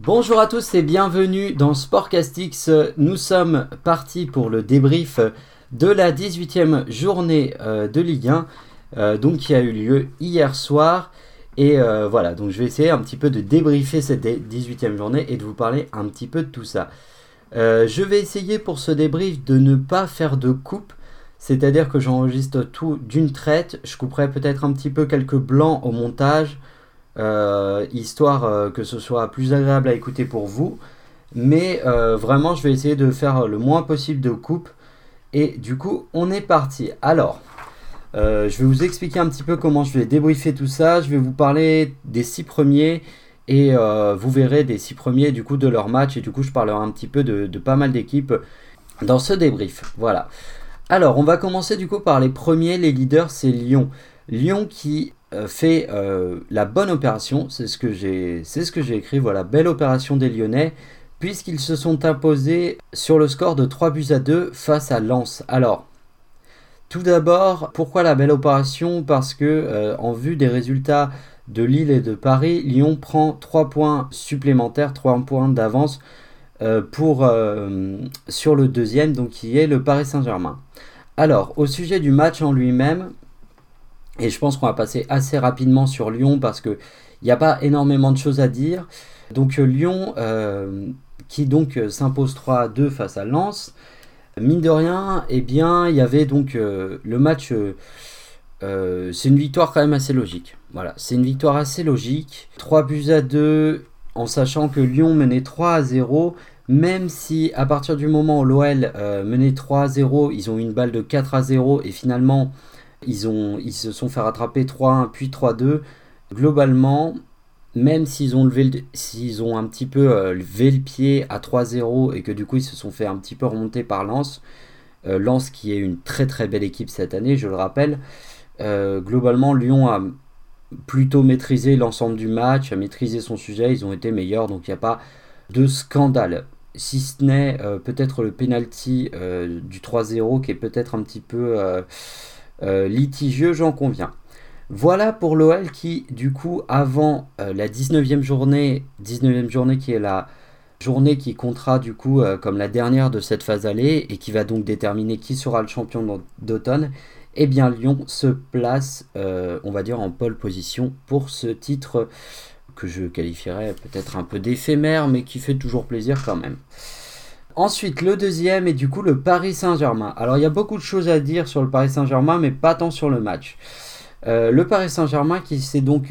Bonjour à tous et bienvenue dans Sportcastix. Nous sommes partis pour le débrief de la 18e journée euh, de Ligue 1, euh, donc qui a eu lieu hier soir. Et euh, voilà, donc je vais essayer un petit peu de débriefer cette 18e journée et de vous parler un petit peu de tout ça. je vais essayer pour ce débrief de ne pas faire de coupe, c'est-à-dire que j'enregistre tout d'une traite. Je couperai peut-être un petit peu quelques blancs au montage, histoire que ce soit plus agréable à écouter pour vous. Mais vraiment, je vais essayer de faire le moins possible de coupes et du coup, on est parti. Alors, euh, je vais vous expliquer un petit peu comment je vais débriefer tout ça. Je vais vous parler des six premiers et euh, vous verrez des six premiers du coup de leur match. Et du coup, je parlerai un petit peu de, pas mal d'équipes dans ce débrief. Voilà. Alors, on va commencer du coup par les premiers. Les leaders, c'est Lyon. Lyon qui euh, fait la bonne opération. C'est ce que j'ai, écrit. Voilà, belle opération des Lyonnais puisqu'ils se sont imposés sur le score de 3 buts à 2 face à Lens. Alors, tout d'abord, pourquoi la belle opération? Parce que euh, en vue des résultats de Lille et de Paris, Lyon prend 3 points supplémentaires, 3 points d'avance euh, euh, sur le deuxième, donc qui est le Paris Saint-Germain. Alors, au sujet du match en lui-même, et je pense qu'on va passer assez rapidement sur Lyon parce qu'il n'y a pas énormément de choses à dire. Donc Lyon qui donc euh, s'impose 3 à 2 face à Lens. Mine de rien, eh bien, il y avait donc euh, le match. Euh, c'est une victoire quand même assez logique. Voilà, c'est une victoire assez logique. 3 buts à 2, en sachant que Lyon menait 3 à 0. Même si à partir du moment où l'OL menait 3 à 0, ils ont eu une balle de 4 à 0 et finalement ils, se sont fait rattraper 3-1 puis 3-2. Globalement, même s'ils ont, levé s'ils ont un petit peu euh, levé le pied à 3-0 et que du coup ils se sont fait un petit peu remonter par Lens, euh, Lens qui est une très très belle équipe cette année, je le rappelle, euh, globalement Lyon a plutôt maîtrisé l'ensemble du match, a maîtrisé son sujet, ils ont été meilleurs, donc il n'y a pas de scandale. Si ce n'est peut-être le penalty du 3-0 qui est peut-être un petit peu litigieux, j'en conviens. Voilà pour l'OL qui, du coup, avant euh, la 19e journée, 19e journée qui est la journée qui comptera du coup euh, comme la dernière de cette phase allée et qui va donc déterminer qui sera le champion d'automne, eh bien Lyon se place, euh, on va dire, en pole position pour ce titre que je qualifierais peut-être un peu d'éphémère, mais qui fait toujours plaisir quand même. Ensuite, le deuxième est du coup le Paris Saint-Germain. Alors, il y a beaucoup de choses à dire sur le Paris Saint-Germain, mais pas tant sur le match. Euh, le Paris Saint-Germain qui,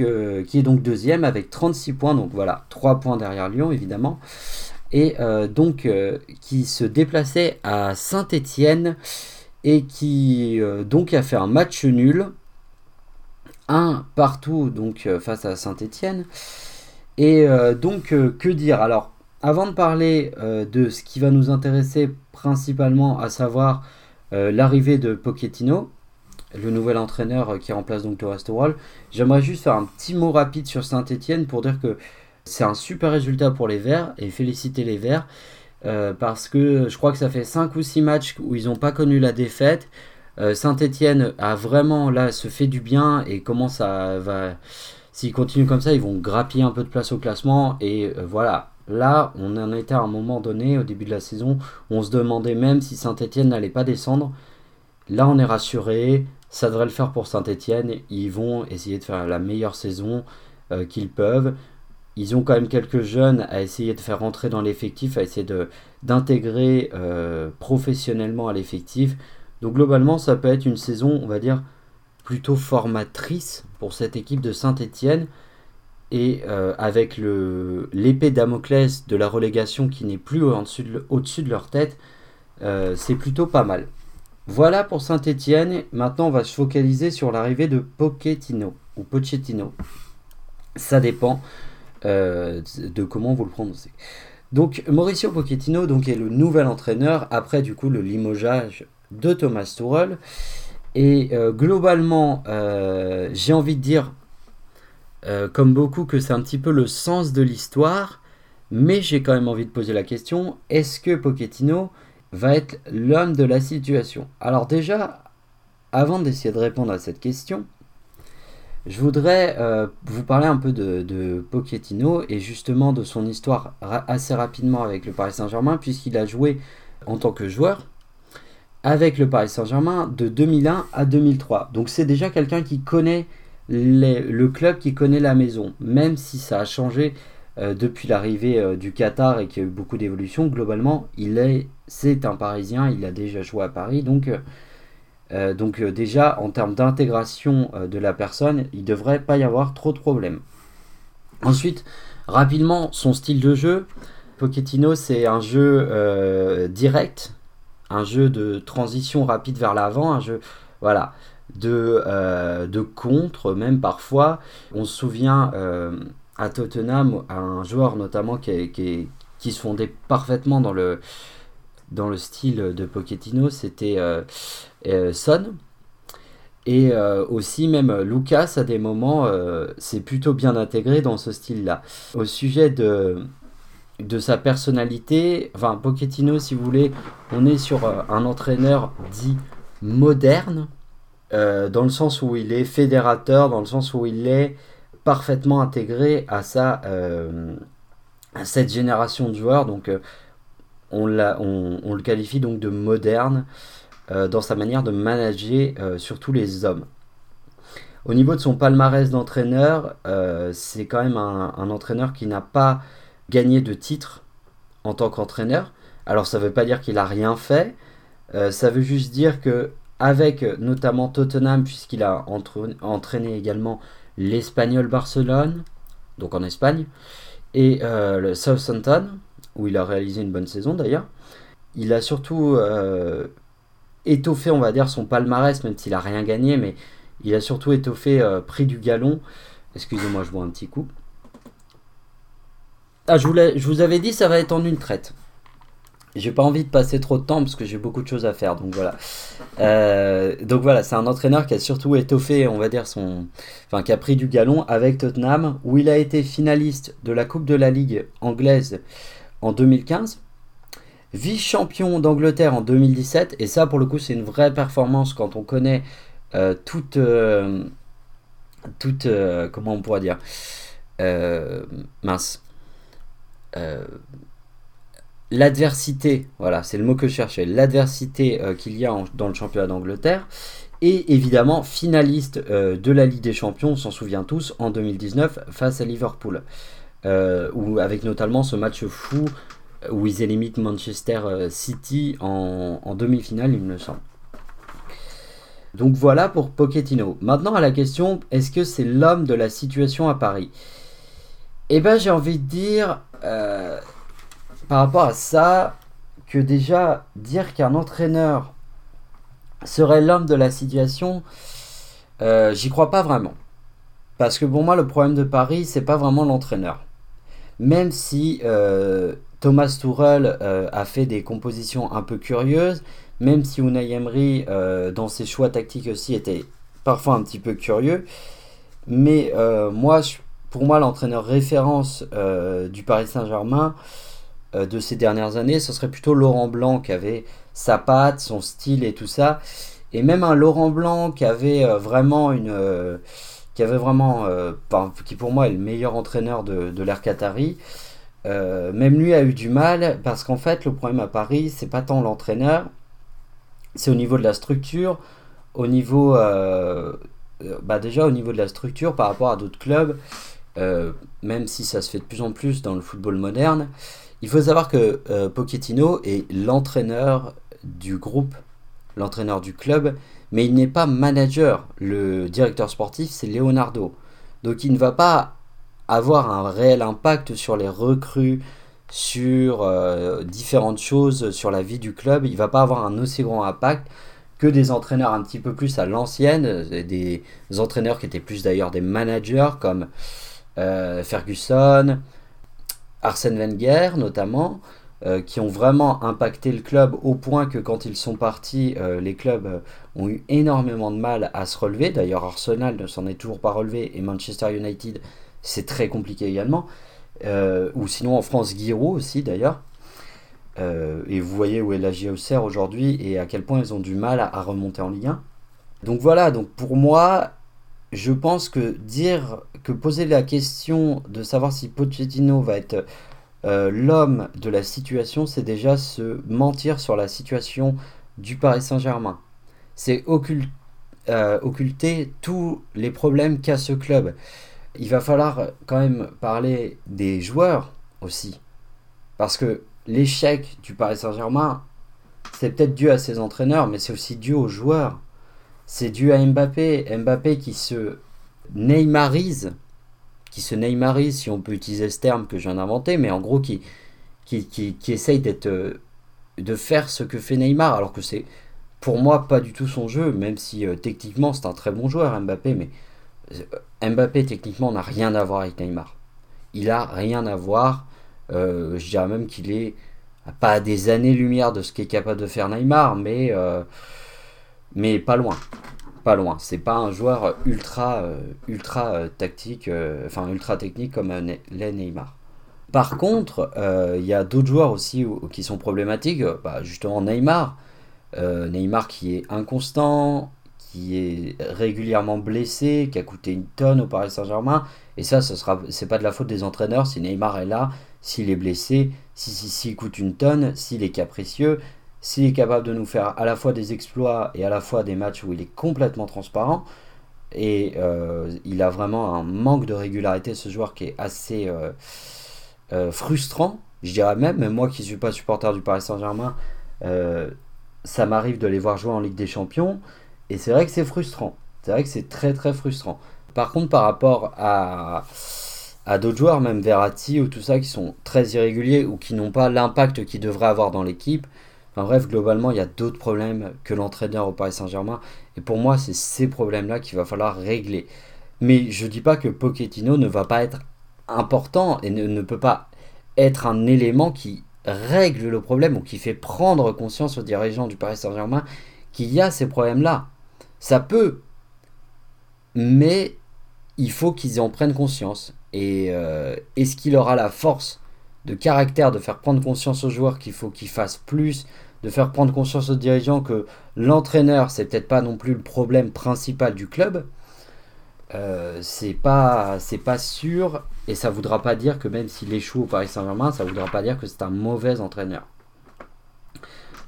euh, qui, est donc deuxième avec 36 points, donc voilà, 3 points derrière Lyon évidemment, et euh, donc qui se déplaçait à Saint-Étienne et qui donc a fait un match nul, un partout donc face à Saint-Étienne. Et donc que dire? Alors avant de parler de ce qui va nous intéresser principalement, à savoir l'arrivée de Pochettino, le nouvel entraîneur euh, qui remplace donc Torres Rol. J'aimerais juste faire un petit mot rapide sur Saint-Etienne pour dire que c'est un super résultat pour les Verts et féliciter les Verts euh, parce que je crois que ça fait 5 ou 6 matchs où ils n'ont pas connu la défaite. Euh, Saint-Etienne a vraiment là se fait du bien et comment ça va. S'ils continuent comme ça, ils vont grappiller un peu de place au classement et voilà. Là, on en était à un moment donné, au début de la saison, où on se demandait même si Saint-Etienne n'allait pas descendre. Là, on est rassuré. Ça devrait le faire pour Saint-Etienne. Ils vont essayer de faire la meilleure saison euh, qu'ils peuvent. Ils ont quand même quelques jeunes à essayer de faire rentrer dans l'effectif, à essayer d'intégrer euh, professionnellement à l'effectif. Donc globalement, ça peut être une saison, on va dire, plutôt formatrice pour cette équipe de Saint-Etienne. Et euh, avec l'épée Damoclès de la relégation qui n'est plus au-dessus de, leur tête, c'est plutôt pas mal. Voilà pour Saint-Etienne. Maintenant, on va se focaliser sur l'arrivée de Pochettino ou Pochettino. Ça dépend euh, de comment vous le prononcez. Donc, Mauricio Pochettino donc, est le nouvel entraîneur après du coup le limogeage de Thomas Tuchel. Et euh, globalement, euh, j'ai envie de dire, comme beaucoup, que c'est un petit peu le sens de l'histoire. Mais j'ai quand même envie de poser la question est-ce que Pochettino va être l'homme de la situation? Alors déjà, avant d'essayer de répondre à cette question, je voudrais vous parler un peu de, de, Pochettino et justement de son histoire assez rapidement avec le Paris Saint-Germain, puisqu'il a joué en tant que joueur avec le Paris Saint-Germain de 2001 à 2003. Donc c'est déjà quelqu'un qui connaît le club, qui connaît la maison, même si ça a changé euh, depuis l'arrivée euh, du Qatar et qu'il y a eu beaucoup d'évolutions. Globalement, il est, c'est un Parisien, il a déjà joué à Paris, donc, euh, déjà en termes d'intégration de la personne, il ne devrait pas y avoir trop de problèmes. Ensuite, rapidement, son style de jeu. Pochettino, c'est un jeu direct, un jeu de transition rapide vers l'avant, un jeu voilà, de, euh, de contre, même parfois. On se souvient euh, à Tottenham, un joueur notamment qui, qui, se fondait parfaitement dans le, dans le style de Pochettino, c'était euh, Son. Et aussi même Lucas à des moments c'est plutôt bien intégré dans ce style-là. Au sujet de, de sa personnalité, enfin Pochettino si vous voulez, on est sur un entraîneur dit moderne, euh, dans le sens où il est fédérateur, dans le sens où il est parfaitement intégré à, sa, euh, cette génération de joueurs. Donc on, on, le qualifie donc de moderne dans sa manière de manager surtout les hommes. Au niveau de son palmarès d'entraîneur, c'est quand même un, entraîneur qui n'a pas gagner de titres en tant qu'entraîneur. Alors ça ne veut pas dire qu'il a rien fait, euh, ça veut juste dire que avec notamment Tottenham, puisqu'il a entraîné également l'Espagnol Barcelone, donc en Espagne, et euh, le Southampton, où il a réalisé une bonne saison d'ailleurs, il a surtout euh, étoffé, on va dire, son palmarès, même s'il a rien gagné, mais il a surtout étoffé prix du galon. Excusez-moi, je bois un petit coup. Ah, je, voulais, je vous avais dit, ça va être en une traite. J'ai pas envie de passer trop de temps parce que j'ai beaucoup de choses à faire. Donc voilà. Euh, donc voilà, c'est un entraîneur qui a surtout étoffé, on va dire, son. Enfin, qui a pris du galon avec Tottenham, où il a été finaliste de la Coupe de la Ligue anglaise en 2015, vice-champion d'Angleterre en 2017. Et ça, pour le coup, c'est une vraie performance quand on connaît euh, toute. Euh, toute. comment on pourrait dire Mince l'adversité, voilà, c'est le mot que je cherchais, l'adversité euh, qu'il y a dans le championnat d'Angleterre, et évidemment finaliste euh, de la Ligue des Champions, on s'en souvient tous, en 2019 face à Liverpool, où, avec notamment ce match fou où ils éliminent Manchester City en, demi-finale, il me semble. Donc voilà pour Pochettino. Maintenant à la question, est-ce que c'est l'homme de la situation à Paris? Eh bien j'ai envie de dire, euh, par rapport à ça, que déjà dire qu'un entraîneur serait l'homme de la situation, euh, j'y crois pas vraiment. Parce que pour moi, le problème de Paris, c'est pas vraiment l'entraîneur. Même si euh, Thomas Tuchel a fait des compositions un peu curieuses, même si Unai Emery, dans ses choix tactiques aussi, était parfois un petit peu curieux. Mais moi, pour moi, l'entraîneur référence euh, du Paris Saint-Germain euh, de ces dernières années, ce serait plutôt Laurent Blanc qui avait sa patte, son style et tout ça. Et même un Laurent Blanc qui avait euh, vraiment une. qui avait vraiment. qui pour moi est le meilleur entraîneur de, de l'ère même lui a eu du mal parce qu'en fait, le problème à Paris, c'est pas tant l'entraîneur, c'est au niveau de la structure, au niveau. bah déjà au niveau de la structure par rapport à d'autres clubs, euh, même si ça se fait de plus en plus dans le football moderne, il faut savoir que euh, Pochettino est l'entraîneur du groupe, l'entraîneur du club, mais il n'est pas manager. Le directeur sportif, c'est Leonardo. Donc il ne va pas avoir un réel impact sur les recrues, sur euh, différentes choses, sur la vie du club. Il va pas avoir un aussi grand impact que des entraîneurs un petit peu plus à l'ancienne, des entraîneurs qui étaient plus d'ailleurs des managers comme euh, Ferguson, Arsène Wenger notamment, euh, qui ont vraiment impacté le club au point que quand ils sont partis, euh, les clubs ont eu énormément de mal à se relever. D'ailleurs, Arsenal ne s'en est toujours pas relevé et Manchester United, c'est très compliqué également. ou sinon en France, Giroud aussi d'ailleurs. et vous voyez où est la JOCR aujourd'hui et à quel point ils ont du mal à, à remonter en Ligue 1. Donc voilà, donc pour moi, je pense que dire que poser la question de savoir si Pochettino va être euh, l'homme de la situation, c'est déjà se mentir sur la situation du Paris Saint-Germain. C'est euh, occulter tous les problèmes qu'a ce club. Il va falloir quand même parler des joueurs aussi. Parce que l'échec du Paris Saint-Germain, c'est peut-être dû à ses entraîneurs, mais c'est aussi dû aux joueurs. C'est dû à Mbappé. Mbappé qui se Neymarise, qui se Neymarise, si on peut utiliser ce terme que je viens d'inventer, mais en gros qui, qui, qui, essaye d'être, euh, de faire ce que fait Neymar, alors que c'est pour moi pas du tout son jeu, même si euh, techniquement c'est un très bon joueur Mbappé, mais euh, Mbappé techniquement n'a rien à voir avec Neymar. Il a rien à voir. je dirais même qu'il est pas à des années-lumière de ce qu'est capable de faire Neymar, mais, mais pas loin pas loin. C'est pas un joueur ultra, euh, ultra euh, tactique, euh, enfin ultra technique comme l'est Neymar. Par contre, il y a d'autres joueurs aussi qui sont problématiques. Bah, justement, Neymar. Neymar qui est inconstant, qui est régulièrement blessé, qui a coûté une tonne au Paris Saint-Germain. Et ça, ce sera, pas de la faute des entraîneurs. Si Neymar est là, s'il est blessé, s'il si, si, coûte une tonne, s'il est capricieux, s'il est capable de nous faire à la fois des exploits et à la fois des matchs où il est complètement transparent, et euh, il a vraiment un manque de régularité, ce joueur qui est assez euh, euh, frustrant, je dirais même, même moi qui ne suis pas supporter du Paris Saint-Germain, ça m'arrive de les voir jouer en Ligue des Champions, et c'est vrai que c'est frustrant, c'est vrai que c'est très très frustrant. Par contre, par rapport à, à d'autres joueurs, même Verratti ou tout ça, qui sont très irréguliers ou qui n'ont pas l'impact qu'ils devraient avoir dans l'équipe, Enfin bref, globalement, il y a d'autres problèmes que l'entraîneur au Paris Saint-Germain. Et pour moi, c'est ces problèmes-là qu'il va falloir régler. Mais je ne dis pas que Pochettino ne va pas être important et ne, peut pas être un élément qui règle le problème ou qui fait prendre conscience aux dirigeants du Paris Saint-Germain qu'il y a ces problèmes-là. Ça peut, mais il faut qu'ils en prennent conscience. Et euh, est-ce qu'il aura la force de caractère de faire prendre conscience aux joueurs qu'il faut qu'ils fassent plus, de faire prendre conscience aux dirigeants que l'entraîneur, c'est peut-être pas non plus le problème principal du club. Euh, c'est pas c'est pas sûr et ça voudra pas dire que même s'il échoue au Paris Saint-Germain, ça voudra pas dire que c'est un mauvais entraîneur.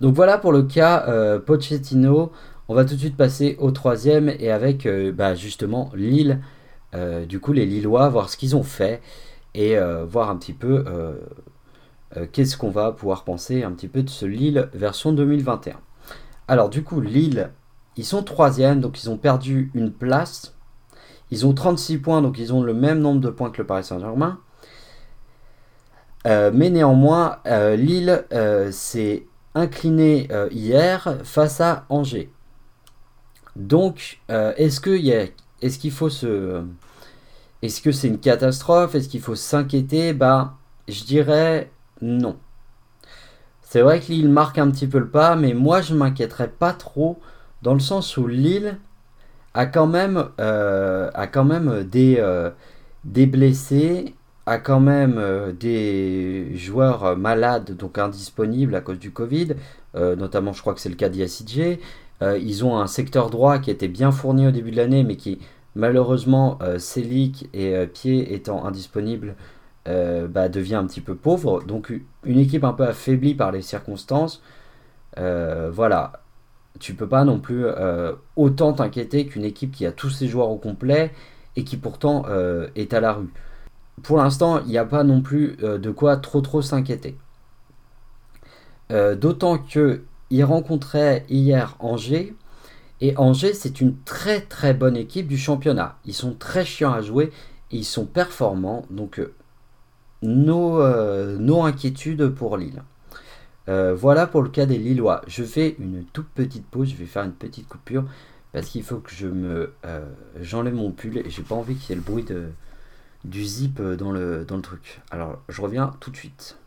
Donc voilà pour le cas euh, Pochettino. On va tout de suite passer au troisième et avec euh, bah, justement Lille. du coup les Lillois, voir ce qu'ils ont fait et voir un petit peu euh, qu'est-ce qu'on va pouvoir penser un petit peu de ce Lille version 2021. Alors du coup, Lille, ils sont troisième, donc ils ont perdu une place. Ils ont 36 points, donc ils ont le même nombre de points que le Paris Saint-Germain. Euh, mais néanmoins, euh, Lille s'est incliné hier face à Angers. Donc, est-ce qu'il est qu'il faut se... Est-ce que c'est une catastrophe? Est-ce qu'il faut s'inquiéter? Bah, je dirais non. C'est vrai que Lille marque un petit peu le pas, mais moi je m'inquiéterais pas trop dans le sens où Lille a quand même, euh, euh, des blessés, a quand même euh, des joueurs malades, donc indisponibles à cause du Covid, notamment je crois que c'est le cas d'IACJ. ils ont un secteur droit qui était bien fourni au début de l'année, mais qui malheureusement, Célic et Pied étant indisponibles, euh, bah, devient un petit peu pauvre. Donc une équipe un peu affaiblie par les circonstances, euh, voilà, tu peux pas non plus euh, autant t'inquiéter qu'une équipe qui a tous ses joueurs au complet et qui pourtant est à la rue. Pour l'instant, il n'y a pas non plus de quoi trop trop s'inquiéter. D'autant que il rencontrait hier Angers. Et Angers, c'est une très très bonne équipe du championnat. Ils sont très chiants à jouer et ils sont performants. Donc nos, euh, nos inquiétudes pour Lille. Euh, voilà pour le cas des Lillois. Je fais une toute petite pause, je vais faire une petite coupure parce qu'il faut que je me euh, j'enlève mon pull et j'ai pas envie qu'il y ait le bruit du zip dans le, dans le truc. Alors je reviens tout de suite.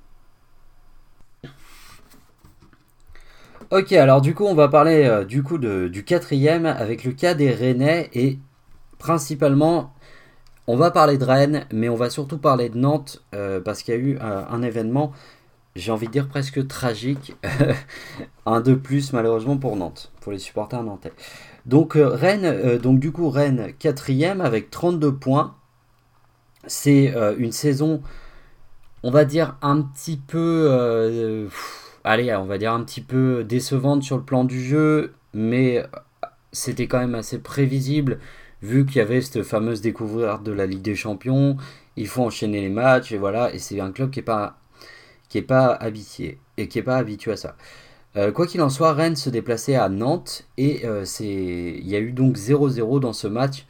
Ok, alors du coup on va parler du coup quatrième avec le cas des Rennais et principalement on va parler de Rennes, mais on va surtout parler de Nantes euh, parce qu'il y a eu euh, un événement, j'ai envie de dire presque tragique, un de plus malheureusement pour Nantes, pour les supporters nantais. Donc Rennes, donc du coup Rennes quatrième avec 32 points. C'est une saison, on va dire un petit peu, allez, on va dire un petit peu décevante sur le plan du jeu, mais c'était quand même assez prévisible vu qu'il y avait cette fameuse découverte de la Ligue des Champions. Il faut enchaîner les matchs et voilà. Et c'est un club qui n'est pas qui est habitué et qui est pas habitué à ça. Euh, quoi qu'il en soit, Rennes se déplaçait à Nantes et euh, il y a eu donc 0-0 dans ce match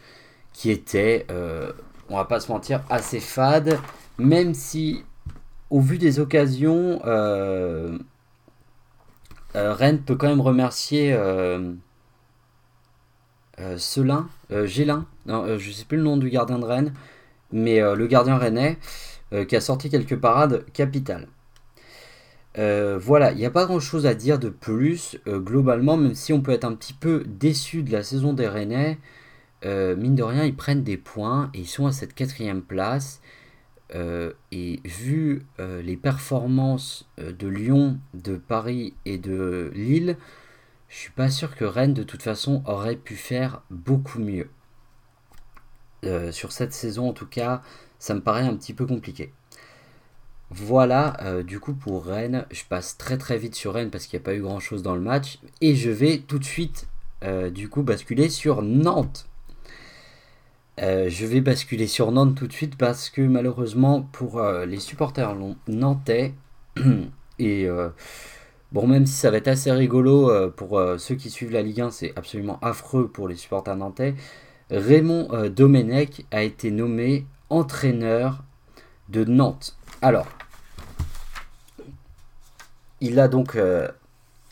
qui était, euh, on va pas se mentir, assez fade, même si au vu des occasions, Rennes peut quand même remercier euh, Selin, euh, Gélin, non, euh, je sais plus le nom du gardien de Rennes, mais le gardien rennais qui a sorti quelques parades capitales. voilà, il n'y a pas grand chose à dire de plus globalement, même si on peut être un petit peu déçu de la saison des Rennais. mine de rien, ils prennent des points et ils sont à cette quatrième place. Et vu les performances de Lyon, de Paris et de Lille, je suis pas sûr que Rennes de toute façon aurait pu faire beaucoup mieux. Euh, sur cette saison en tout cas, ça me paraît un petit peu compliqué. Voilà, euh, du coup pour Rennes, je passe très très vite sur Rennes parce qu'il n'y a pas eu grand chose dans le match. Et je vais tout de suite euh, du coup basculer sur Nantes. Je vais basculer sur Nantes tout de suite parce que malheureusement pour les supporters nantais et Bon, même si ça va être assez rigolo euh, pour euh, ceux qui suivent la Ligue 1, c'est absolument affreux pour les supporters nantais. Raymond euh, Domenech a été nommé entraîneur de Nantes. Alors, il a donc.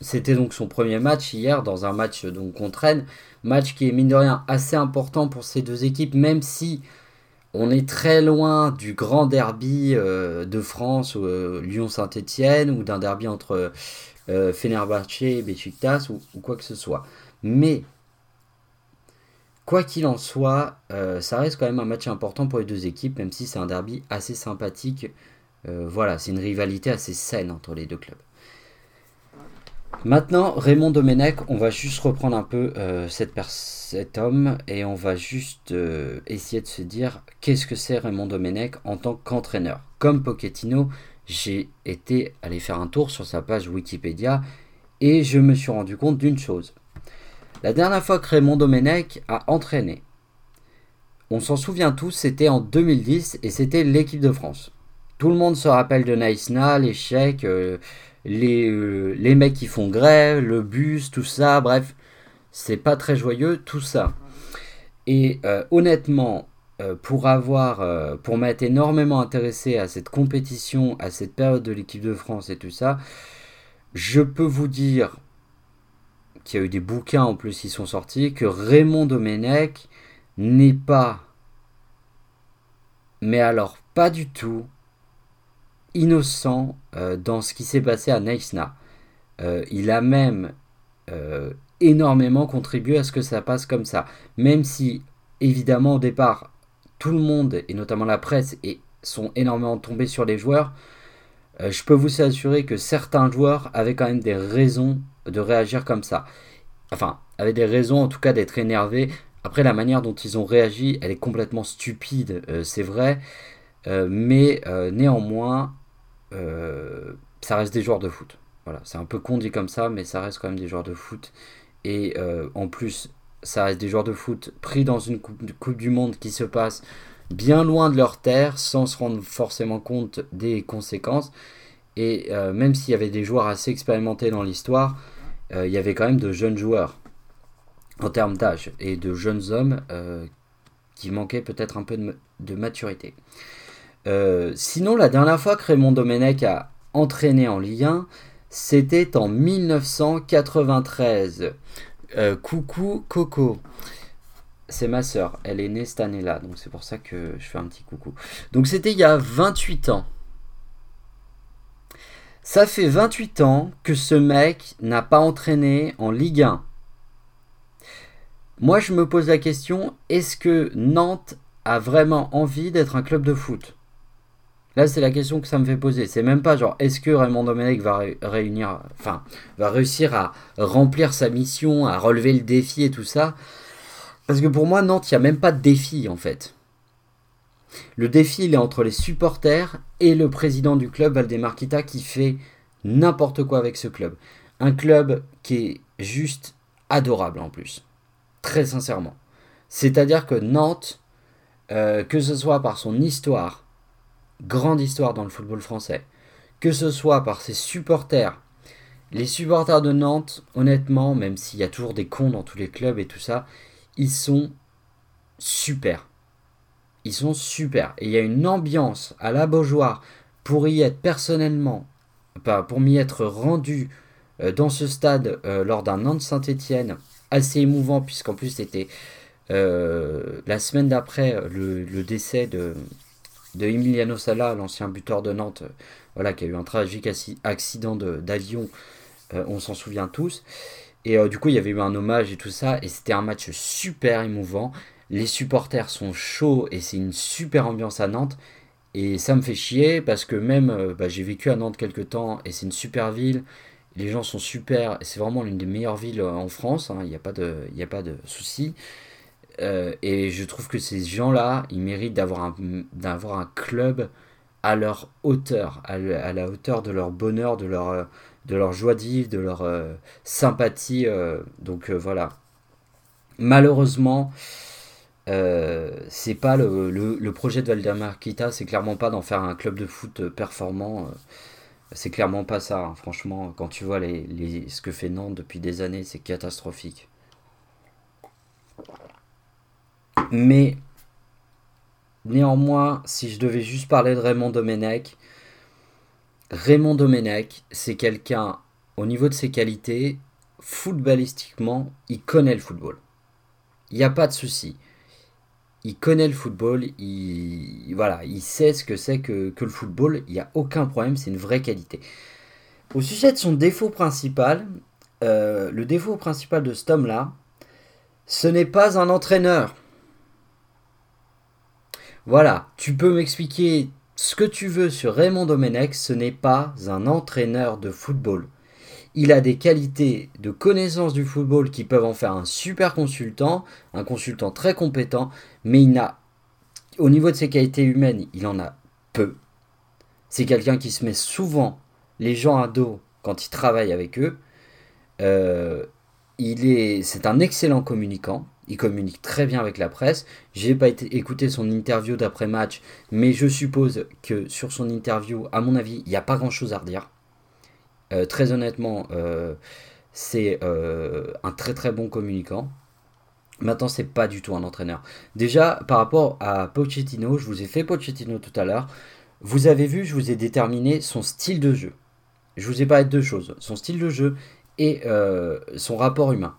C'était donc son premier match hier dans un match donc contre Rennes. Match qui est mine de rien assez important pour ces deux équipes, même si on est très loin du grand derby de France, Lyon-Saint-Etienne, ou d'un derby entre euh, Fenerbahce, Besiktas ou, quoi que ce soit. Mais, quoi qu'il en soit, euh, ça reste quand même un match important pour les deux équipes, même si c'est un derby assez sympathique. Euh, voilà, c'est une rivalité assez saine entre les deux clubs. Maintenant, Raymond Domenech, on va juste reprendre un peu cette cet homme et on va juste essayer de se dire qu'est-ce que c'est Raymond Domenech en tant qu'entraîneur. Comme Pochettino, j'ai été aller faire un tour sur sa page Wikipédia et je me suis rendu compte d'une chose. La dernière fois que Raymond Domenech a entraîné, on s'en souvient tous, c'était en 2010 et c'était l'équipe de France. Tout le monde se rappelle de Naïsna, l'échec, euh, les, euh, les mecs qui font grève, le bus, tout ça, bref, c'est pas très joyeux tout ça. Et euh, honnêtement, euh, pour avoir, pour m'être énormément intéressé à cette compétition, à cette période de l'équipe de France et tout ça, je peux vous dire qu'il y a eu des bouquins en plus qui sont sortis, que Raymond Domenech n'est pas, mais alors pas du tout, innocent euh, dans ce qui s'est passé à Neisna. il a même énormément contribué à ce que ça passe comme ça. Même si, évidemment, au départ, tout le monde, et notamment la presse, et sont énormément tombés sur les joueurs, euh, je peux vous assurer que certains joueurs avaient quand même des raisons de réagir comme ça. Enfin, avaient des raisons en tout cas d'être énervés. Après, la manière dont ils ont réagi, elle est complètement stupide, euh, c'est vrai. Euh, mais néanmoins, ça reste des joueurs de foot. Voilà, c'est un peu con dit comme ça, mais ça reste quand même des joueurs de foot. Et en plus, ça reste des joueurs de foot pris dans une coupe, du Monde qui se passe bien loin de leur terre sans se rendre forcément compte des conséquences. Et euh, même s'il y avait des joueurs assez expérimentés dans l'histoire, euh, il y avait quand même de jeunes joueurs en termes d'âge et de jeunes hommes euh, qui manquaient peut-être un peu de maturité. Sinon, la dernière fois que Raymond Domenech a entraîné en Ligue 1, c'était en 1993. Euh, coucou Coco. C'est ma sœur, elle est née cette année-là, donc c'est pour ça que je fais un petit coucou. Donc c'était il y a 28 ans. Ça fait 28 ans que ce mec n'a pas entraîné en Ligue 1. Moi je me pose la question, est-ce que Nantes a vraiment envie d'être un club de foot? Là, c'est la question que ça me fait poser. C'est même pas genre, est-ce que Raymond Domenech va réunir, enfin, va réussir à remplir sa mission, à relever le défi et tout ça? Parce que pour moi, Nantes, il n'y a même pas de défi en fait. Le défi, il est entre les supporters et le président du club, Valdemar Kita, qui fait n'importe quoi avec ce club. Un club qui est juste adorable en plus. Très sincèrement. C'est-à-dire que Nantes, euh, que ce soit par son histoire, grande histoire dans le football français, que ce soit par ses supporters, les supporters de Nantes, honnêtement, même s'il y a toujours des cons dans tous les clubs et tout ça, ils sont super. Ils sont super. Et il y a une ambiance à la Beaujoire pour y être personnellement, pour m'y être rendu euh, dans ce stade euh, lors d'un Nantes Saint-Étienne assez émouvant puisqu'en plus c'était euh, la semaine d'après le, décès de, de Emiliano Sala, l'ancien buteur de Nantes, voilà, qui a eu un tragique accident d'avion, on s'en souvient tous. Et du coup, il y avait eu un hommage et tout ça, et c'était un match super émouvant. Les supporters sont chauds et c'est une super ambiance à Nantes. Et ça me fait chier parce que même, bah, j'ai vécu à Nantes quelques temps et c'est une super ville les gens sont super, c'est vraiment l'une des meilleures villes euh, en France, hein. il n'y a pas de, il a pas de souci. Euh, et je trouve que ces gens-là, ils méritent d'avoir un, d'avoir un club à leur hauteur, à, la hauteur de leur bonheur, de leur, de leur joie de vivre, de leur euh, sympathie. donc voilà. Malheureusement, c'est pas le, le, projet de Valdemar Kita, c'est clairement pas d'en faire un club de foot performant. C'est clairement pas ça, hein. franchement, quand tu vois les, ce que fait Nantes depuis des années, c'est catastrophique. Mais néanmoins, si je devais juste parler de Raymond Domenech, Raymond Domenech, c'est quelqu'un, au niveau de ses qualités, footballistiquement, il connaît le football. Il n'y a pas de souci il connaît le football, il, voilà, il sait ce que c'est que, le football, il n'y a aucun problème, c'est une vraie qualité. Au sujet de son défaut principal, euh, le défaut principal de cet homme-là, ce n'est pas un entraîneur. Voilà, tu peux m'expliquer ce que tu veux sur Raymond Domenech, ce n'est pas un entraîneur de football. Il a des qualités de connaissance du football qui peuvent en faire un super consultant, un consultant très compétent, mais il n'a, au niveau de ses qualités humaines, il en a peu. C'est quelqu'un qui se met souvent les gens à dos quand il travaille avec eux. Euh, il est, c'est un excellent communicant. Il communique très bien avec la presse. J'ai pas écouté son interview d'après match, mais je suppose que sur son interview, à mon avis, il n'y a pas grand chose à redire. Euh, très honnêtement, euh, c'est euh, un très très bon communicant. Maintenant, c'est pas du tout un entraîneur. Déjà, par rapport à Pochettino, je vous ai fait Pochettino tout à l'heure. Vous avez vu, je vous ai déterminé son style de jeu. Je vous ai parlé de deux choses son style de jeu et son rapport humain.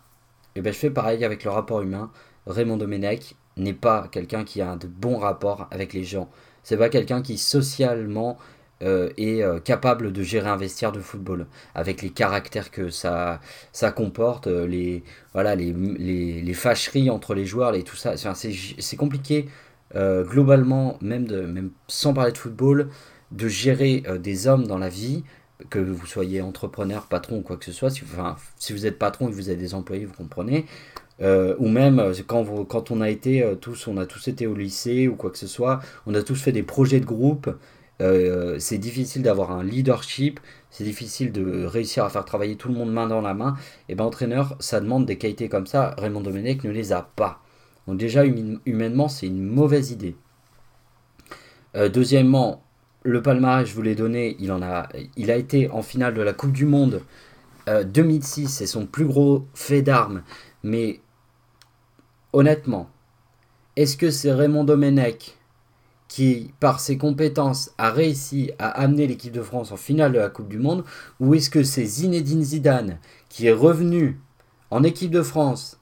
Et ben, je fais pareil avec le rapport humain. Raymond Domenech n'est pas quelqu'un qui a de bons rapports avec les gens. C'est pas quelqu'un qui socialement euh, est euh, capable de gérer un vestiaire de football avec les caractères que ça, ça comporte, euh, les, voilà, les, les, les fâcheries entre les joueurs, les, tout ça. c'est compliqué globalement, même, de, même sans parler de football, de gérer des hommes dans la vie, que vous soyez entrepreneur, patron ou quoi que ce soit. Si, enfin, si vous êtes patron et que vous avez des employés, vous comprenez. ou même quand, vous, quand on a été tous, on a tous été au lycée ou quoi que ce soit, on a tous fait des projets de groupe euh, c'est difficile d'avoir un leadership, c'est difficile de réussir à faire travailler tout le monde main dans la main. Et ben entraîneur, ça demande des qualités comme ça. Raymond Domenech ne les a pas. Donc déjà humainement, c'est une mauvaise idée. Euh, deuxièmement, le palmarès, je vous l'ai donné, il, en a, il a été en finale de la Coupe du Monde 2006, euh, c'est son plus gros fait d'armes. Mais honnêtement, est-ce que c'est Raymond Domenech qui, par ses compétences, a réussi à amener l'équipe de France en finale de la Coupe du Monde Ou est-ce que c'est Zinedine Zidane qui est revenu en équipe de France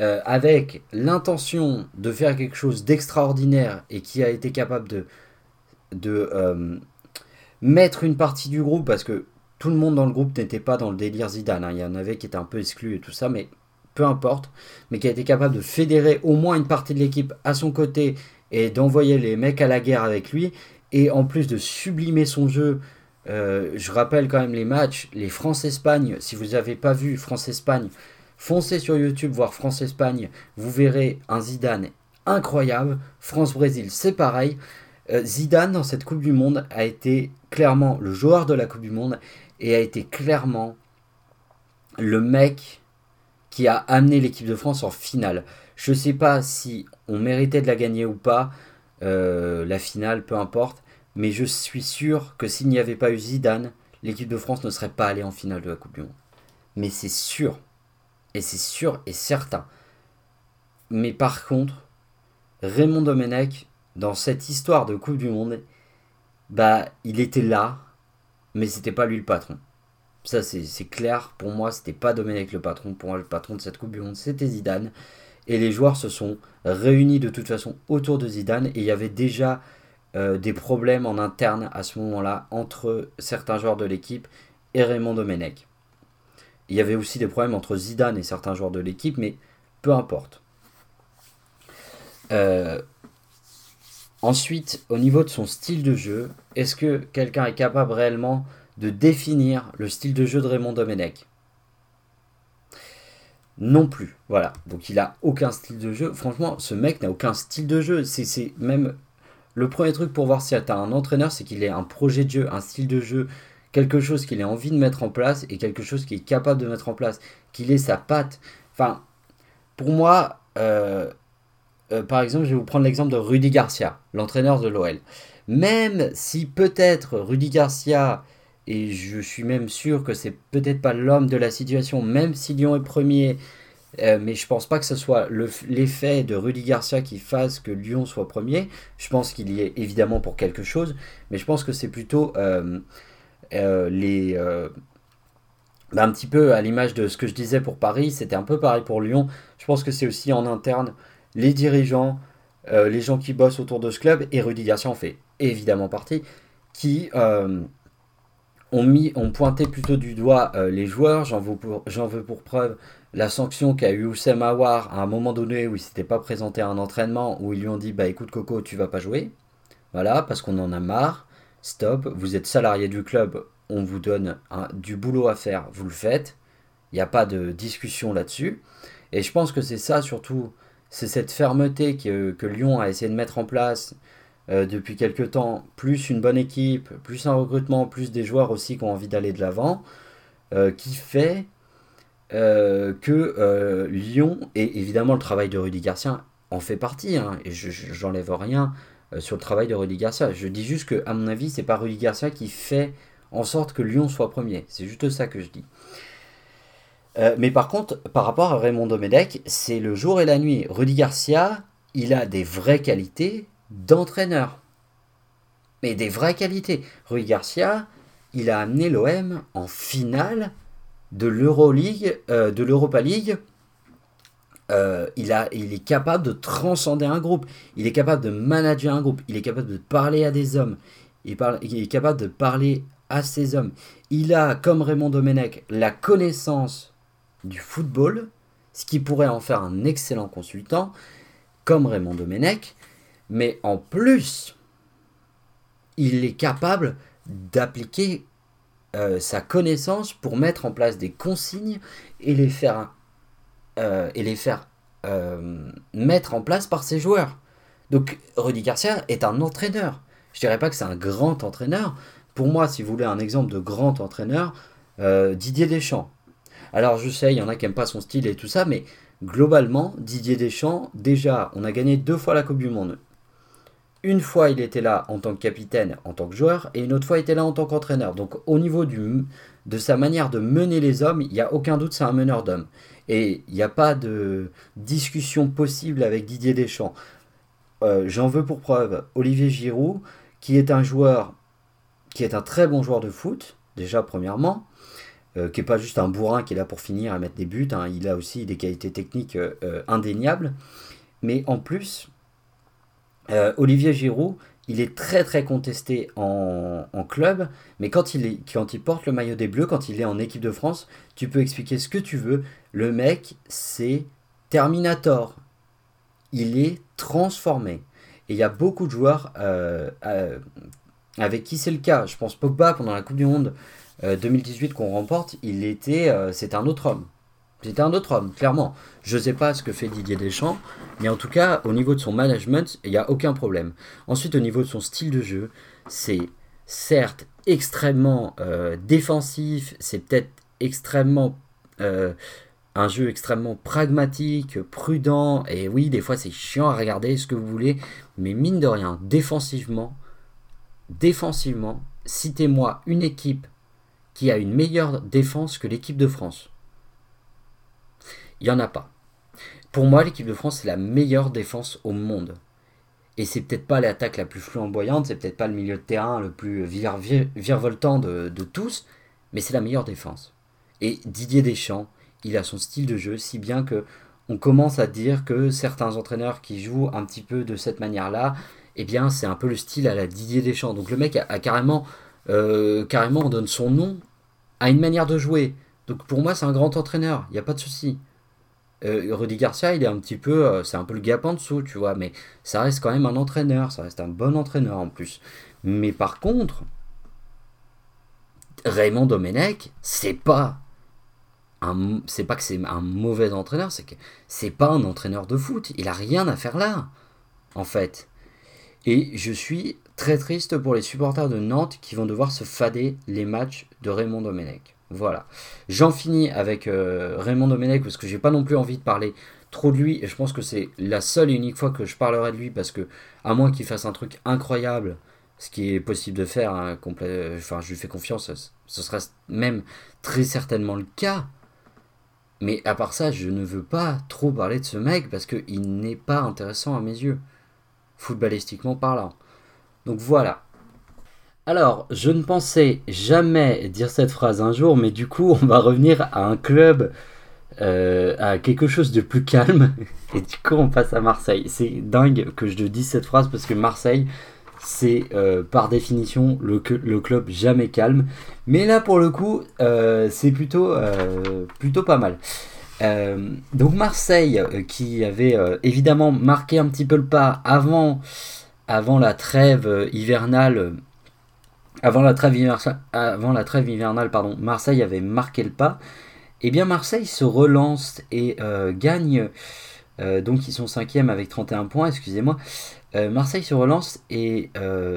euh, avec l'intention de faire quelque chose d'extraordinaire et qui a été capable de, de euh, mettre une partie du groupe parce que tout le monde dans le groupe n'était pas dans le délire Zidane. Hein. Il y en avait qui étaient un peu exclus et tout ça, mais peu importe. Mais qui a été capable de fédérer au moins une partie de l'équipe à son côté et d'envoyer les mecs à la guerre avec lui et en plus de sublimer son jeu, euh, je rappelle quand même les matchs, les France-Espagne, si vous n'avez pas vu France-Espagne, foncez sur YouTube voir France-Espagne, vous verrez un Zidane incroyable. France-Brésil, c'est pareil. Euh, Zidane, dans cette Coupe du Monde, a été clairement le joueur de la Coupe du Monde et a été clairement le mec qui a amené l'équipe de France en finale. Je ne sais pas si on méritait de la gagner ou pas, euh, la finale, peu importe, mais je suis sûr que s'il n'y avait pas eu Zidane, l'équipe de France ne serait pas allée en finale de la Coupe du Monde. Mais c'est sûr, et c'est sûr et certain. Mais par contre, Raymond Domenech, dans cette histoire de Coupe du Monde, bah, il était là, mais c'était pas lui le patron. Ça, c'est clair. Pour moi, c'était pas Domenech le patron. Pour moi, le patron de cette Coupe du Monde, c'était Zidane. Et les joueurs se sont réunis de toute façon autour de Zidane. Et il y avait déjà euh, des problèmes en interne à ce moment-là entre certains joueurs de l'équipe et Raymond Domenech. Il y avait aussi des problèmes entre Zidane et certains joueurs de l'équipe, mais peu importe. Euh, ensuite, au niveau de son style de jeu, est-ce que quelqu'un est capable réellement de définir le style de jeu de Raymond Domenech? Non plus. Voilà. Donc il a aucun style de jeu. Franchement, ce mec n'a aucun style de jeu. C'est même le premier truc pour voir si tu as un entraîneur, c'est qu'il ait un projet de jeu, un style de jeu, quelque chose qu'il ait envie de mettre en place et quelque chose qu'il est capable de mettre en place, qu'il ait sa patte. Enfin, pour moi, euh, euh, par exemple, je vais vous prendre l'exemple de Rudy Garcia, l'entraîneur de l'OL. Même si peut-être Rudy Garcia, et je suis même sûr que c'est peut-être pas l'homme de la situation, même si Lyon est premier, euh, mais je pense pas que ce soit l'effet de Rudy Garcia qui fasse que Lyon soit premier. Je pense qu'il y est évidemment pour quelque chose, mais je pense que c'est plutôt euh, les. Bah, un petit peu à l'image de ce que je disais pour Paris, c'était un peu pareil pour Lyon. Je pense que c'est aussi en interne les dirigeants, euh, les gens qui bossent autour de ce club, et Rudy Garcia en fait évidemment partie, qui euh, ont, mis, ont pointé plutôt du doigt euh, les joueurs. J'en veux, pour, preuve la sanction qu'a eu Oussem Aouar à un moment donné où il s'était pas présenté à un entraînement, où ils lui ont dit bah écoute Coco, tu vas pas jouer. Voilà, parce qu'on en a marre. Stop, vous êtes salarié du club, on vous donne du boulot à faire, vous le faites. Il n'y a pas de discussion là-dessus. Et je pense que c'est ça surtout c'est cette fermeté que, Lyon a essayé de mettre en place euh, depuis quelques temps, plus une bonne équipe, plus un recrutement, plus des joueurs aussi qui ont envie d'aller de l'avant, euh, qui fait euh, que Lyon, et évidemment le travail de Rudy Garcia en fait partie, hein, et je n'enlève rien sur le travail de Rudy Garcia. Je dis juste que, à mon avis, c'est pas Rudy Garcia qui fait en sorte que Lyon soit premier. C'est juste ça que je dis. Euh, mais par contre, par rapport à Raymond Domenech, c'est le jour et la nuit. Rudy Garcia, il a des vraies qualités d'entraîneur. Mais des vraies qualités. Rudy Garcia, il a amené l'OM en finale de l'Euroleague, euh, de l'Europa League. Euh, il, est capable de transcender un groupe. Il est capable de manager un groupe. Il est capable de parler à des hommes. Il, il est capable de parler à ces hommes. Il a, comme Raymond Domenech, la connaissance du football, ce qui pourrait en faire un excellent consultant, comme Raymond Domenech, mais en plus, il est capable d'appliquer euh, sa connaissance pour mettre en place des consignes et les faire, euh, et les faire euh, mettre en place par ses joueurs. Donc Rudy Garcia est un entraîneur. Je dirais pas que c'est un grand entraîneur. Pour moi, si vous voulez un exemple de grand entraîneur, Didier Deschamps. Alors je sais, il y en a qui n'aiment pas son style et tout ça, mais globalement, Didier Deschamps, déjà, on a gagné deux fois la Coupe du Monde. Une fois, il était là en tant que capitaine, en tant que joueur, et une autre fois, il était là en tant qu'entraîneur. Donc au niveau de sa manière de mener les hommes, il n'y a aucun doute, c'est un meneur d'hommes. Et il n'y a pas de discussion possible avec Didier Deschamps. Euh, j'en veux pour preuve Olivier Giroud, qui est un joueur, qui est un très bon joueur de foot, déjà premièrement, euh, qui n'est pas juste un bourrin qui est là pour finir à mettre des buts, hein. il a aussi des qualités techniques euh, euh, indéniables. Mais en plus, Olivier Giroud, il est très très contesté en, club, mais quand il, est, quand il porte le maillot des Bleus, quand il est en équipe de France, tu peux expliquer ce que tu veux. Le mec, c'est Terminator. Il est transformé. Et il y a beaucoup de joueurs avec qui c'est le cas. Je pense Pogba pendant la Coupe du Monde 2018 qu'on remporte, il était, c'est un autre homme. C'était un autre homme, clairement. Je ne sais pas ce que fait Didier Deschamps, mais en tout cas, au niveau de son management, il n'y a aucun problème. Ensuite, au niveau de son style de jeu, c'est certes extrêmement euh, défensif, c'est peut-être extrêmement euh, un jeu extrêmement pragmatique, prudent, et oui, des fois c'est chiant à regarder ce que vous voulez, mais mine de rien, défensivement, défensivement, citez-moi une équipe qui a une meilleure défense que l'équipe de France. Il n'y en a pas. Pour moi, l'équipe de France, c'est la meilleure défense au monde. Et c'est peut-être pas l'attaque la plus flamboyante, c'est peut-être pas le milieu de terrain le plus virevoltant de, tous, mais c'est la meilleure défense. Et Didier Deschamps, il a son style de jeu, si bien que on commence à dire que certains entraîneurs qui jouent un petit peu de cette manière-là, eh bien, c'est un peu le style à la Didier Deschamps. Donc le mec a, carrément, euh, carrément, on donne son nom à une manière de jouer. Donc pour moi, c'est un grand entraîneur, il n'y a pas de souci. Euh, Rudy Garcia, il est un petit peu, euh, c'est un peu le gap en dessous, tu vois, mais ça reste quand même un entraîneur, ça reste un bon entraîneur en plus. Mais par contre, Raymond Domenech, c'est pas c'est pas que c'est un mauvais entraîneur, c'est que c'est pas un entraîneur de foot, il a rien à faire là, en fait. Et je suis très triste pour les supporters de Nantes qui vont devoir se fader les matchs de Raymond Domenech. Voilà. J'en finis avec euh, Raymond Domenech parce que j'ai pas non plus envie de parler trop de lui et je pense que c'est la seule et unique fois que je parlerai de lui parce que à moins qu'il fasse un truc incroyable, ce qui est possible de faire, hein, enfin je lui fais confiance, ce sera même très certainement le cas. Mais à part ça, je ne veux pas trop parler de ce mec parce qu'il n'est pas intéressant à mes yeux, footballistiquement parlant. Donc voilà, alors, je ne pensais jamais dire cette phrase un jour, mais du coup, on va revenir à un club, euh, à quelque chose de plus calme. Et du coup, on passe à Marseille. C'est dingue que je te dise cette phrase parce que Marseille, c'est euh, par définition le, club jamais calme. Mais là, pour le coup, euh, c'est plutôt, plutôt pas mal. donc Marseille, qui avait évidemment marqué un petit peu le pas avant, avant la trêve hivernale avant la trêve hivernale, pardon, Marseille avait marqué le pas. Eh bien Marseille se relance et euh, gagne. Euh, donc ils sont cinquième avec 31 points, excusez-moi. Euh, Marseille se relance et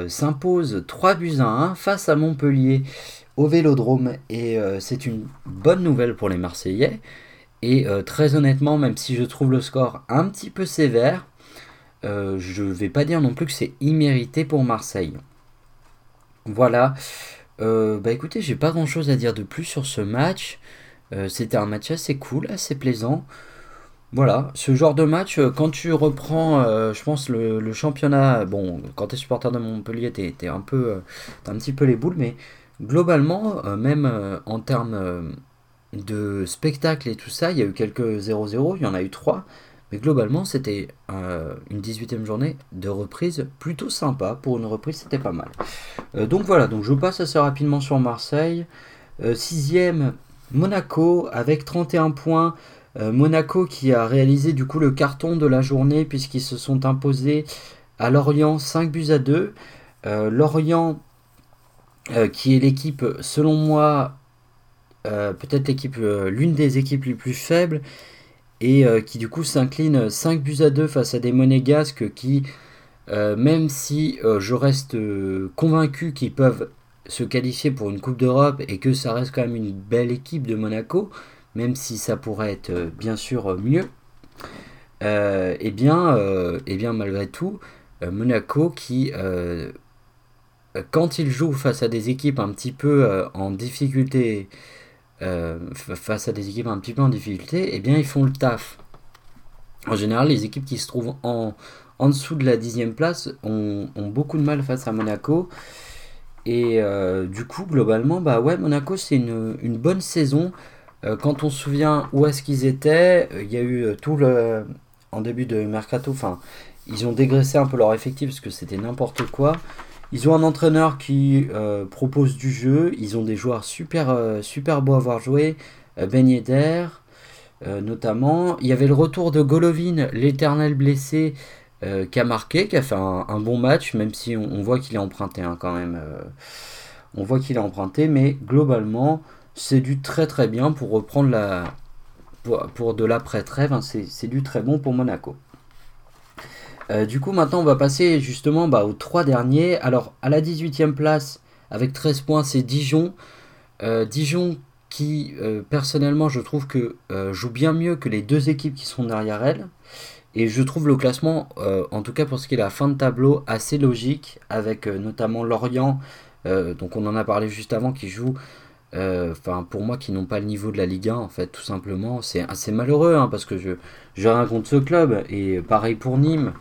s'impose 3 buts à 1 face à Montpellier au Vélodrome. Et c'est une bonne nouvelle pour les Marseillais. Et très honnêtement, même si je trouve le score un petit peu sévère, je ne vais pas dire non plus que c'est immérité pour Marseille. Voilà. Euh, bah écoutez, j'ai pas grand chose à dire de plus sur ce match. Euh, c'était un match assez cool, assez plaisant. Voilà, ce genre de match, euh, quand tu reprends, je pense, le, championnat, bon, quand tu es supporter de Montpellier, tu es, un peu, un petit peu les boules, mais globalement, même en termes de spectacle et tout ça, il y a eu quelques 0-0, il y en a eu 3. Mais globalement, c'était euh, une 18e journée de reprise plutôt sympa. Pour une reprise, c'était pas mal. Euh, donc voilà, donc je passe assez rapidement sur Marseille. 6e, euh, Monaco avec 31 points. Monaco qui a réalisé du coup le carton de la journée puisqu'ils se sont imposés à Lorient 5 buts à 2. Lorient qui est l'équipe, selon moi, peut-être l'équipe, l'une des équipes les plus faibles et euh, qui du coup s'incline 5 buts à 2 face à des monégasques qui, euh, même si euh, je reste convaincu qu'ils peuvent se qualifier pour une Coupe d'Europe et que ça reste quand même une belle équipe de Monaco, même si ça pourrait être bien sûr mieux, et eh bien, eh bien malgré tout, Monaco qui, quand il joue face à des équipes un petit peu en difficulté, euh, face à des équipes un petit peu en difficulté, eh bien ils font le taf. En général, les équipes qui se trouvent en, en dessous de la dixième place ont, beaucoup de mal face à Monaco. Et euh, du coup, globalement, bah ouais, Monaco c'est une, une, bonne saison. Euh, quand on se souvient où est-ce qu'ils étaient, il y a eu tout le. En début de mercato, enfin, ils ont dégraissé un peu leur effectif parce que c'était n'importe quoi. Ils ont un entraîneur qui euh, propose du jeu. Ils ont des joueurs super, euh, super beaux à voir jouer. Euh, ben notamment. Il y avait le retour de Golovin, l'éternel blessé, qui a marqué, qui a fait un, bon match, même si on, voit qu'il est emprunté hein, quand même. on voit qu'il est emprunté, mais globalement, c'est du très très bien pour reprendre la. Pour, de l'après-trêve, hein, c'est du très bon pour Monaco. Du coup, maintenant, on va passer justement bah, aux trois derniers. Alors, à la 18e place, avec 13 points, c'est Dijon. Dijon qui, euh, personnellement, je trouve que euh, joue bien mieux que les deux équipes qui sont derrière elle. Et je trouve le classement, euh, en tout cas pour ce qui est la fin de tableau, assez logique, avec notamment Lorient, donc on en a parlé juste avant, qui joue, enfin pour moi, qui n'ont pas le niveau de la Ligue 1, en fait, tout simplement. C'est assez malheureux, hein, parce que je, je raconte ce club, et pareil pour Nîmes,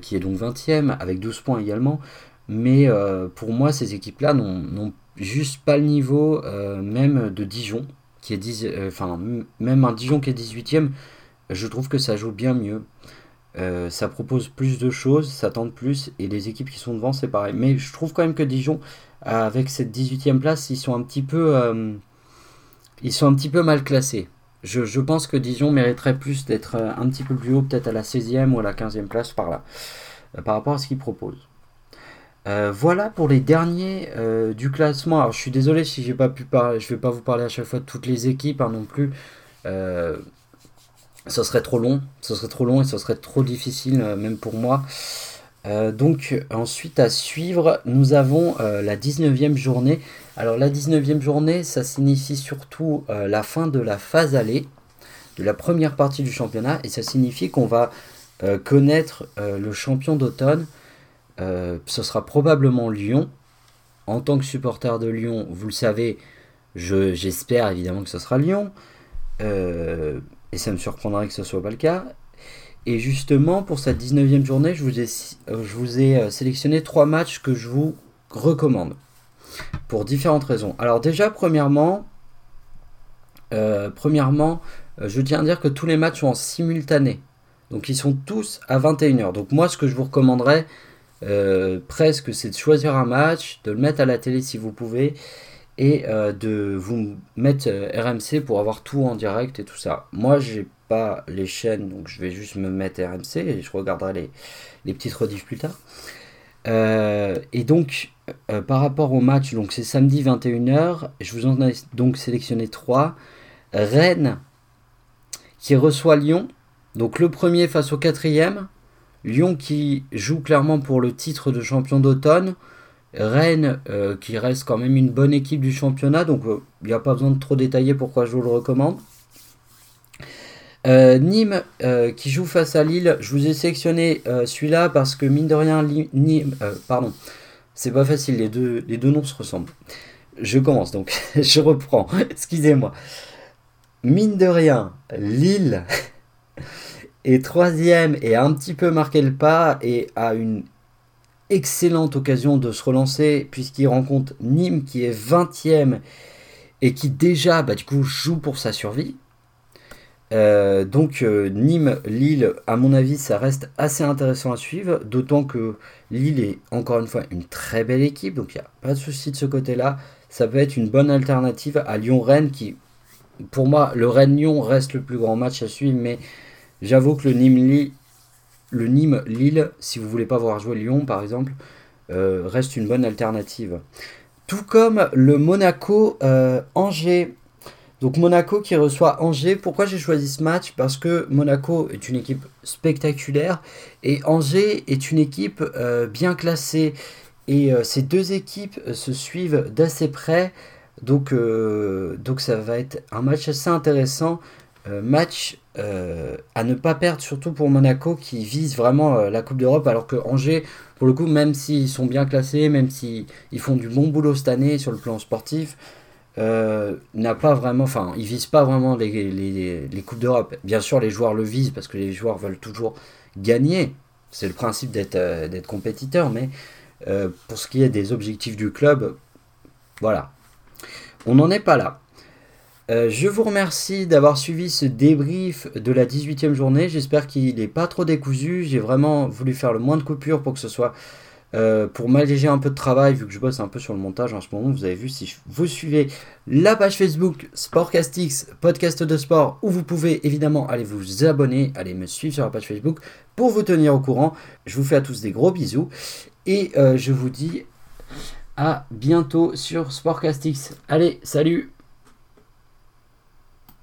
qui est donc 20ème, avec 12 points également. Mais pour moi, ces équipes-là n'ont juste pas le niveau euh, même de Dijon, qui est 10, euh, enfin même un Dijon qui est 18ème, je trouve que ça joue bien mieux. Euh, ça propose plus de choses, ça tente plus, et les équipes qui sont devant, c'est pareil. Mais je trouve quand même que Dijon, avec cette 18ème place, ils sont un petit peu, ils sont un petit peu mal classés. Je, pense que Dijon mériterait plus d'être un petit peu plus haut, peut-être à la 16e ou à la 15e place par là, par rapport à ce qu'ils proposent. Euh, voilà pour les derniers euh, du classement. Alors je suis désolé si j'ai pas pu parler, je vais pas vous parler à chaque fois de toutes les équipes hein, non plus. Euh, ça serait trop long, ça serait trop long et ça serait trop difficile même pour moi. Donc ensuite à suivre, nous avons la 19e journée. Alors la 19e journée, ça signifie surtout la fin de la phase allée, de la première partie du championnat, et ça signifie qu'on va connaître le champion d'automne euh, ce sera probablement Lyon. En tant que supporter de Lyon, vous le savez, j'espère évidemment que ce sera Lyon. Euh, et ça me surprendrait que ce soit pas le cas. Et justement, pour cette 19e journée, je vous ai, euh, ai sélectionné trois matchs que je vous recommande. Pour différentes raisons. Alors déjà, premièrement, premièrement je tiens à dire que tous les matchs sont en simultané. Donc ils sont tous à 21h. Donc moi, ce que je vous recommanderais, euh, presque, c'est de choisir un match, de le mettre à la télé si vous pouvez, et euh, de vous mettre euh, RMC pour avoir tout en direct et tout ça. Moi, j'ai pas les chaînes, donc je vais juste me mettre RMC et je regarderai les, les petites rediffs plus tard. et donc, par rapport au match, donc c'est samedi 21h, je vous en ai donc sélectionné 3. Rennes qui reçoit Lyon, donc le premier face au quatrième, Lyon qui joue clairement pour le titre de champion d'automne. Rennes euh, qui reste quand même une bonne équipe du championnat, donc euh, il n'y a pas besoin de trop détailler pourquoi je vous le recommande. Euh, Nîmes qui joue face à Lille, je vous ai sélectionné celui-là parce que mine de rien, Nîmes, pardon, c'est pas facile, les deux, les deux noms se ressemblent. Je commence donc, je reprends, excusez-moi. Mine de rien, Lille et troisième et a un petit peu marqué le pas et a une excellente occasion de se relancer puisqu'il rencontre Nîmes qui est 20e et qui déjà bah, du coup joue pour sa survie. Euh, donc euh, Nîmes, Lille, à mon avis, ça reste assez intéressant à suivre, d'autant que Lille est encore une fois une très belle équipe, donc il n'y a pas de souci de ce côté-là. Ça peut être une bonne alternative à Lyon-Rennes, qui, pour moi, le Rennes-Lyon reste le plus grand match à suivre, mais J'avoue que le Nîmes, le Nîmes Lille, si vous voulez pas voir jouer Lyon par exemple, euh, reste une bonne alternative. Tout comme le Monaco euh, Angers. Donc Monaco qui reçoit Angers. Pourquoi j'ai choisi ce match? Parce que Monaco est une équipe spectaculaire et Angers est une équipe euh, bien classée. Et ces deux équipes se suivent d'assez près. Donc, donc ça va être un match assez intéressant. Match euh, à ne pas perdre, surtout pour Monaco qui vise vraiment euh, la Coupe d'Europe, alors que Angers, pour le coup, même s'ils sont bien classés, même s'ils font du bon boulot cette année sur le plan sportif, euh, n'a pas vraiment, enfin, ils visent pas vraiment les Coupes d'Europe. Bien sûr, les joueurs le visent parce que les joueurs veulent toujours gagner. C'est le principe d'être compétiteur, mais pour ce qui est des objectifs du club, voilà. On n'en est pas là. Euh, je vous remercie d'avoir suivi ce débrief de la 18e journée. J'espère qu'il n'est pas trop décousu. J'ai vraiment voulu faire le moins de coupures pour que ce soit euh, pour m'alléger un peu de travail, vu que je bosse un peu sur le montage en ce moment, vous avez vu, si vous suivez la page Facebook Sportcastix, podcast de sport, où vous pouvez évidemment aller vous abonner, aller me suivre sur la page Facebook pour vous tenir au courant. Je vous fais à tous des gros bisous et euh, je vous dis à bientôt sur Sportcastix. Allez, salut